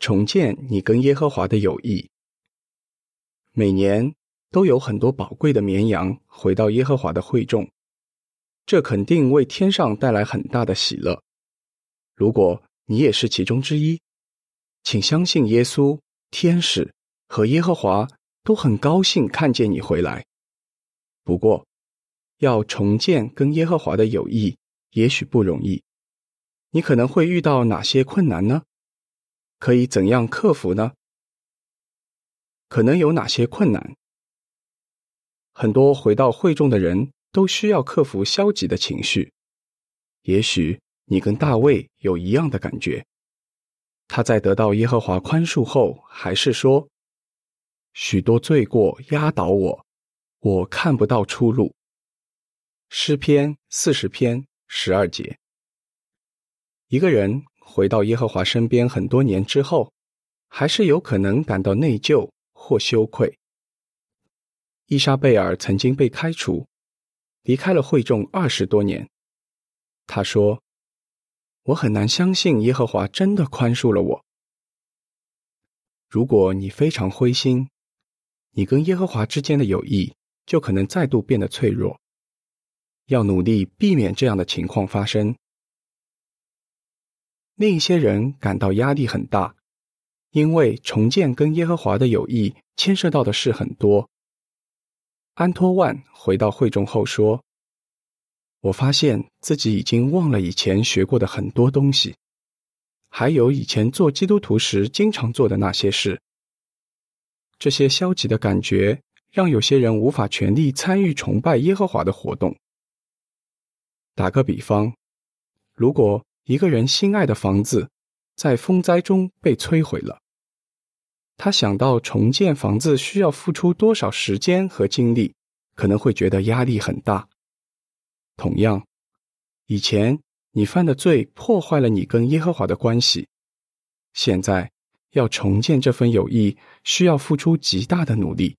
重建你跟耶和华的友谊。每年都有很多宝贵的绵羊回到耶和华的会众，这肯定为天上带来很大的喜乐。如果你也是其中之一，请相信耶稣、天使和耶和华都很高兴看见你回来。不过，要重建跟耶和华的友谊，也许不容易。你可能会遇到哪些困难呢？可以怎样克服呢？可能有哪些困难？很多回到会众的人都需要克服消极的情绪。也许你跟大卫有一样的感觉。他在得到耶和华宽恕后，还是说：“许多罪过压倒我，我看不到出路。”诗篇四十篇十二节。一个人回到耶和华身边很多年之后，还是有可能感到内疚或羞愧。伊莎贝尔曾经被开除，离开了会众二十多年。他说：“我很难相信耶和华真的宽恕了我。”如果你非常灰心，你跟耶和华之间的友谊就可能再度变得脆弱。要努力避免这样的情况发生。另一些人感到压力很大，因为重建跟耶和华的友谊牵涉到的事很多。安托万回到会中后说：“我发现自己已经忘了以前学过的很多东西，还有以前做基督徒时经常做的那些事。这些消极的感觉让有些人无法全力参与崇拜耶和华的活动。打个比方，如果……”一个人心爱的房子在风灾中被摧毁了，他想到重建房子需要付出多少时间和精力，可能会觉得压力很大。同样，以前你犯的罪破坏了你跟耶和华的关系，现在要重建这份友谊需要付出极大的努力，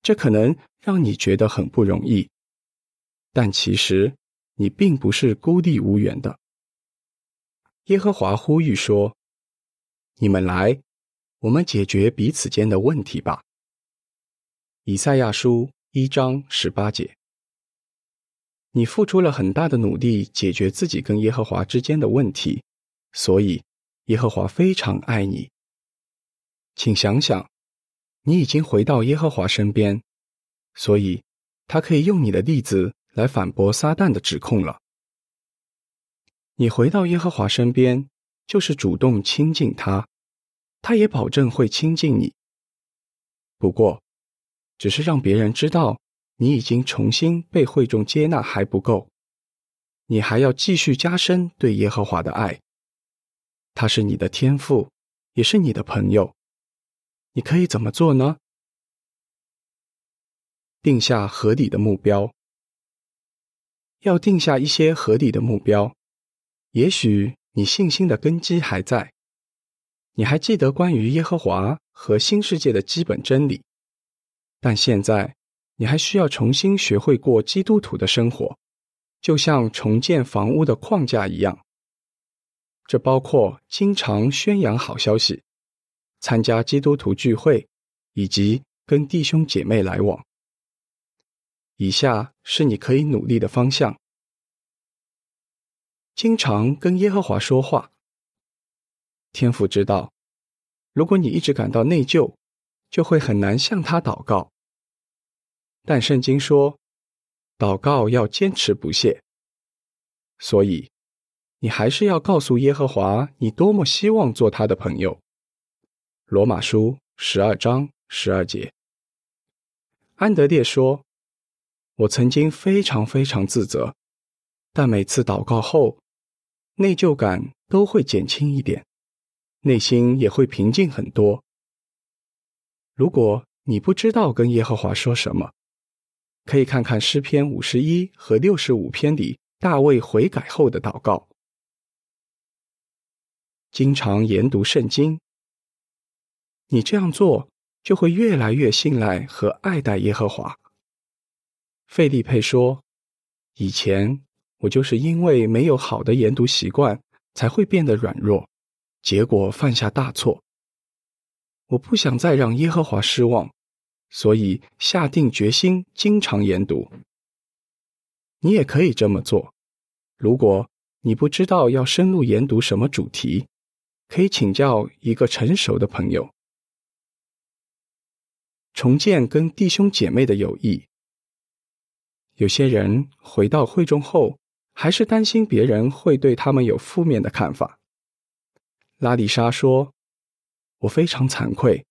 这可能让你觉得很不容易，但其实你并不是孤立无援的。耶和华呼吁说：“你们来，我们解决彼此间的问题吧。”以赛亚书一章十八节。你付出了很大的努力解决自己跟耶和华之间的问题，所以耶和华非常爱你。请想想，你已经回到耶和华身边，所以他可以用你的例子来反驳撒旦的指控了。你回到耶和华身边，就是主动亲近他，他也保证会亲近你。不过，只是让别人知道你已经重新被会众接纳还不够，你还要继续加深对耶和华的爱。他是你的天赋，也是你的朋友。你可以怎么做呢？定下合理的目标，要定下一些合理的目标。也许你信心的根基还在，你还记得关于耶和华和新世界的基本真理，但现在你还需要重新学会过基督徒的生活，就像重建房屋的框架一样。这包括经常宣扬好消息、参加基督徒聚会以及跟弟兄姐妹来往。以下是你可以努力的方向。经常跟耶和华说话。天父知道，如果你一直感到内疚，就会很难向他祷告。但圣经说，祷告要坚持不懈。所以，你还是要告诉耶和华，你多么希望做他的朋友。罗马书十二章十二节。安德烈说：“我曾经非常非常自责，但每次祷告后。”内疚感都会减轻一点，内心也会平静很多。如果你不知道跟耶和华说什么，可以看看诗篇五十一和六十五篇里大卫悔改后的祷告。经常研读圣经，你这样做就会越来越信赖和爱戴耶和华。费利佩说：“以前。”我就是因为没有好的研读习惯，才会变得软弱，结果犯下大错。我不想再让耶和华失望，所以下定决心经常研读。你也可以这么做。如果你不知道要深入研读什么主题，可以请教一个成熟的朋友。重建跟弟兄姐妹的友谊。有些人回到会中后，还是担心别人会对他们有负面的看法。拉里莎说：“我非常惭愧，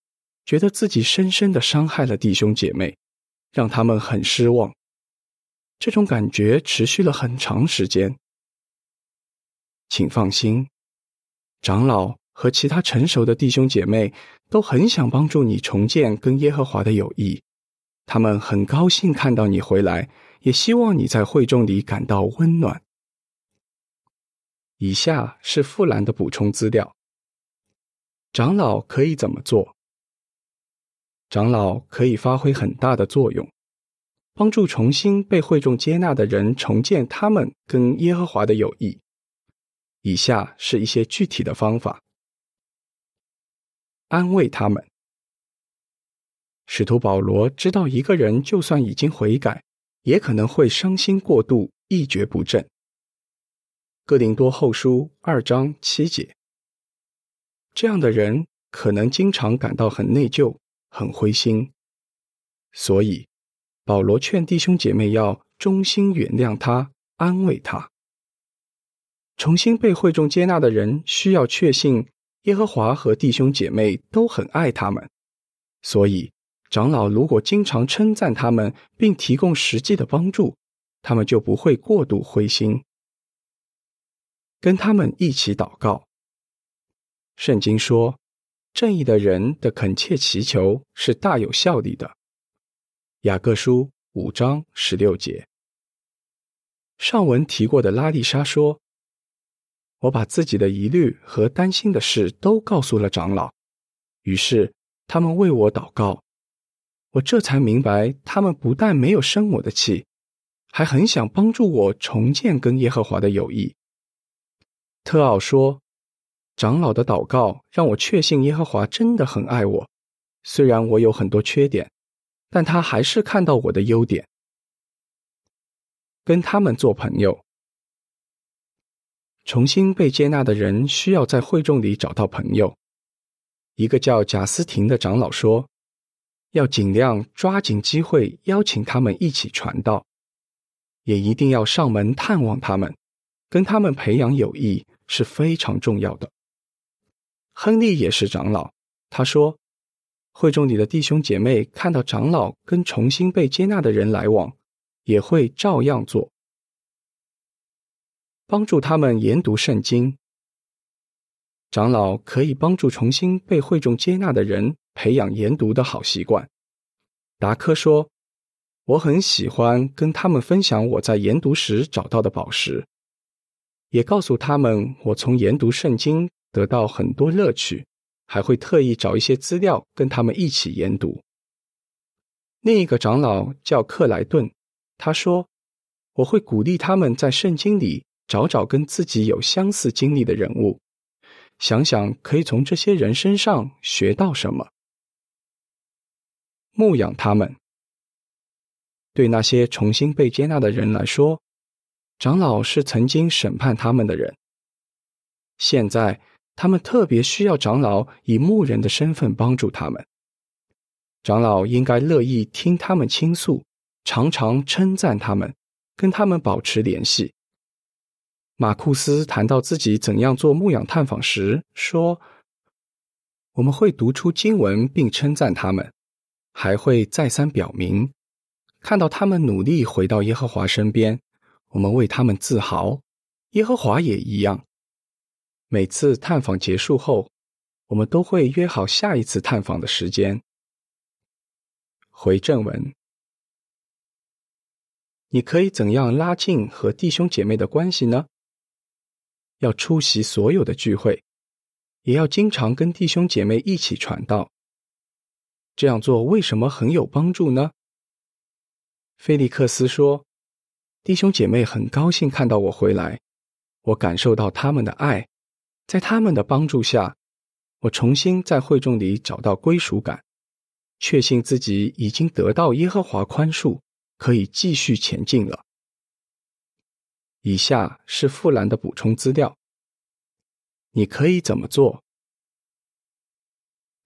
觉得自己深深的伤害了弟兄姐妹，让他们很失望。这种感觉持续了很长时间。请放心，长老和其他成熟的弟兄姐妹都很想帮助你重建跟耶和华的友谊，他们很高兴看到你回来。”也希望你在会众里感到温暖。以下是富兰的补充资料：长老可以怎么做？长老可以发挥很大的作用，帮助重新被会众接纳的人重建他们跟耶和华的友谊。以下是一些具体的方法：安慰他们。使徒保罗知道，一个人就算已经悔改。也可能会伤心过度，一蹶不振。哥林多后书二章七节，这样的人可能经常感到很内疚、很灰心。所以，保罗劝弟兄姐妹要衷心原谅他，安慰他。重新被会众接纳的人需要确信耶和华和弟兄姐妹都很爱他们，所以。长老如果经常称赞他们，并提供实际的帮助，他们就不会过度灰心。跟他们一起祷告。圣经说：“正义的人的恳切祈求是大有效力的。”雅各书五章十六节。上文提过的拉丽莎说：“我把自己的疑虑和担心的事都告诉了长老，于是他们为我祷告。”我这才明白，他们不但没有生我的气，还很想帮助我重建跟耶和华的友谊。特奥说：“长老的祷告让我确信耶和华真的很爱我，虽然我有很多缺点，但他还是看到我的优点。”跟他们做朋友，重新被接纳的人需要在会众里找到朋友。一个叫贾斯廷的长老说。要尽量抓紧机会邀请他们一起传道，也一定要上门探望他们，跟他们培养友谊是非常重要的。亨利也是长老，他说：“会众里的弟兄姐妹看到长老跟重新被接纳的人来往，也会照样做，帮助他们研读圣经。长老可以帮助重新被会众接纳的人。”培养研读的好习惯，达科说：“我很喜欢跟他们分享我在研读时找到的宝石，也告诉他们我从研读圣经得到很多乐趣，还会特意找一些资料跟他们一起研读。”另一个长老叫克莱顿，他说：“我会鼓励他们在圣经里找找跟自己有相似经历的人物，想想可以从这些人身上学到什么。”牧养他们。对那些重新被接纳的人来说，长老是曾经审判他们的人。现在，他们特别需要长老以牧人的身份帮助他们。长老应该乐意听他们倾诉，常常称赞他们，跟他们保持联系。马库斯谈到自己怎样做牧养探访时说：“我们会读出经文，并称赞他们。”还会再三表明，看到他们努力回到耶和华身边，我们为他们自豪。耶和华也一样。每次探访结束后，我们都会约好下一次探访的时间。回正文，你可以怎样拉近和弟兄姐妹的关系呢？要出席所有的聚会，也要经常跟弟兄姐妹一起传道。这样做为什么很有帮助呢？菲利克斯说：“弟兄姐妹很高兴看到我回来，我感受到他们的爱，在他们的帮助下，我重新在会众里找到归属感，确信自己已经得到耶和华宽恕，可以继续前进了。以下是富兰的补充资料。你可以怎么做？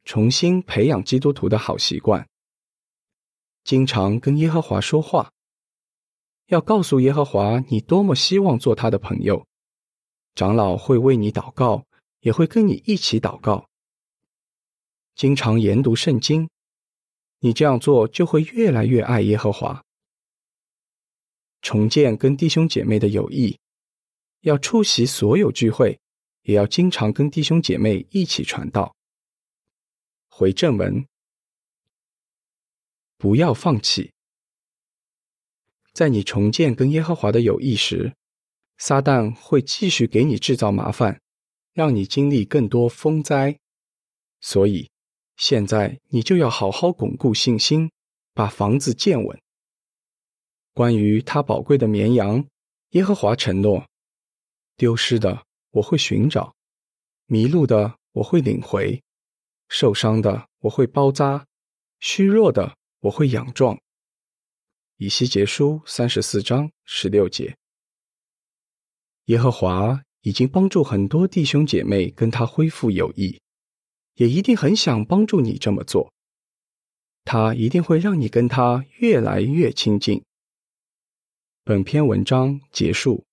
重新培养基督徒的好习惯，经常跟耶和华说话，要告诉耶和华你多么希望做他的朋友。长老会为你祷告，也会跟你一起祷告。经常研读圣经，你这样做就会越来越爱耶和华。重建跟弟兄姐妹的友谊，要出席所有聚会，也要经常跟弟兄姐妹一起传道。回正文，不要放弃。在你重建跟耶和华的友谊时，撒旦会继续给你制造麻烦，让你经历更多风灾。所以，现在你就要好好巩固信心，把房子建稳。关于他宝贵的绵羊，耶和华承诺：丢失的我会寻找，迷路的我会领回。受伤的我会包扎，虚弱的我会养壮。以西结书三十四章十六节。耶和华已经帮助很多弟兄姐妹跟他恢复友谊，也一定很想帮助你这么做。他一定会让你跟他越来越亲近。本篇文章结束。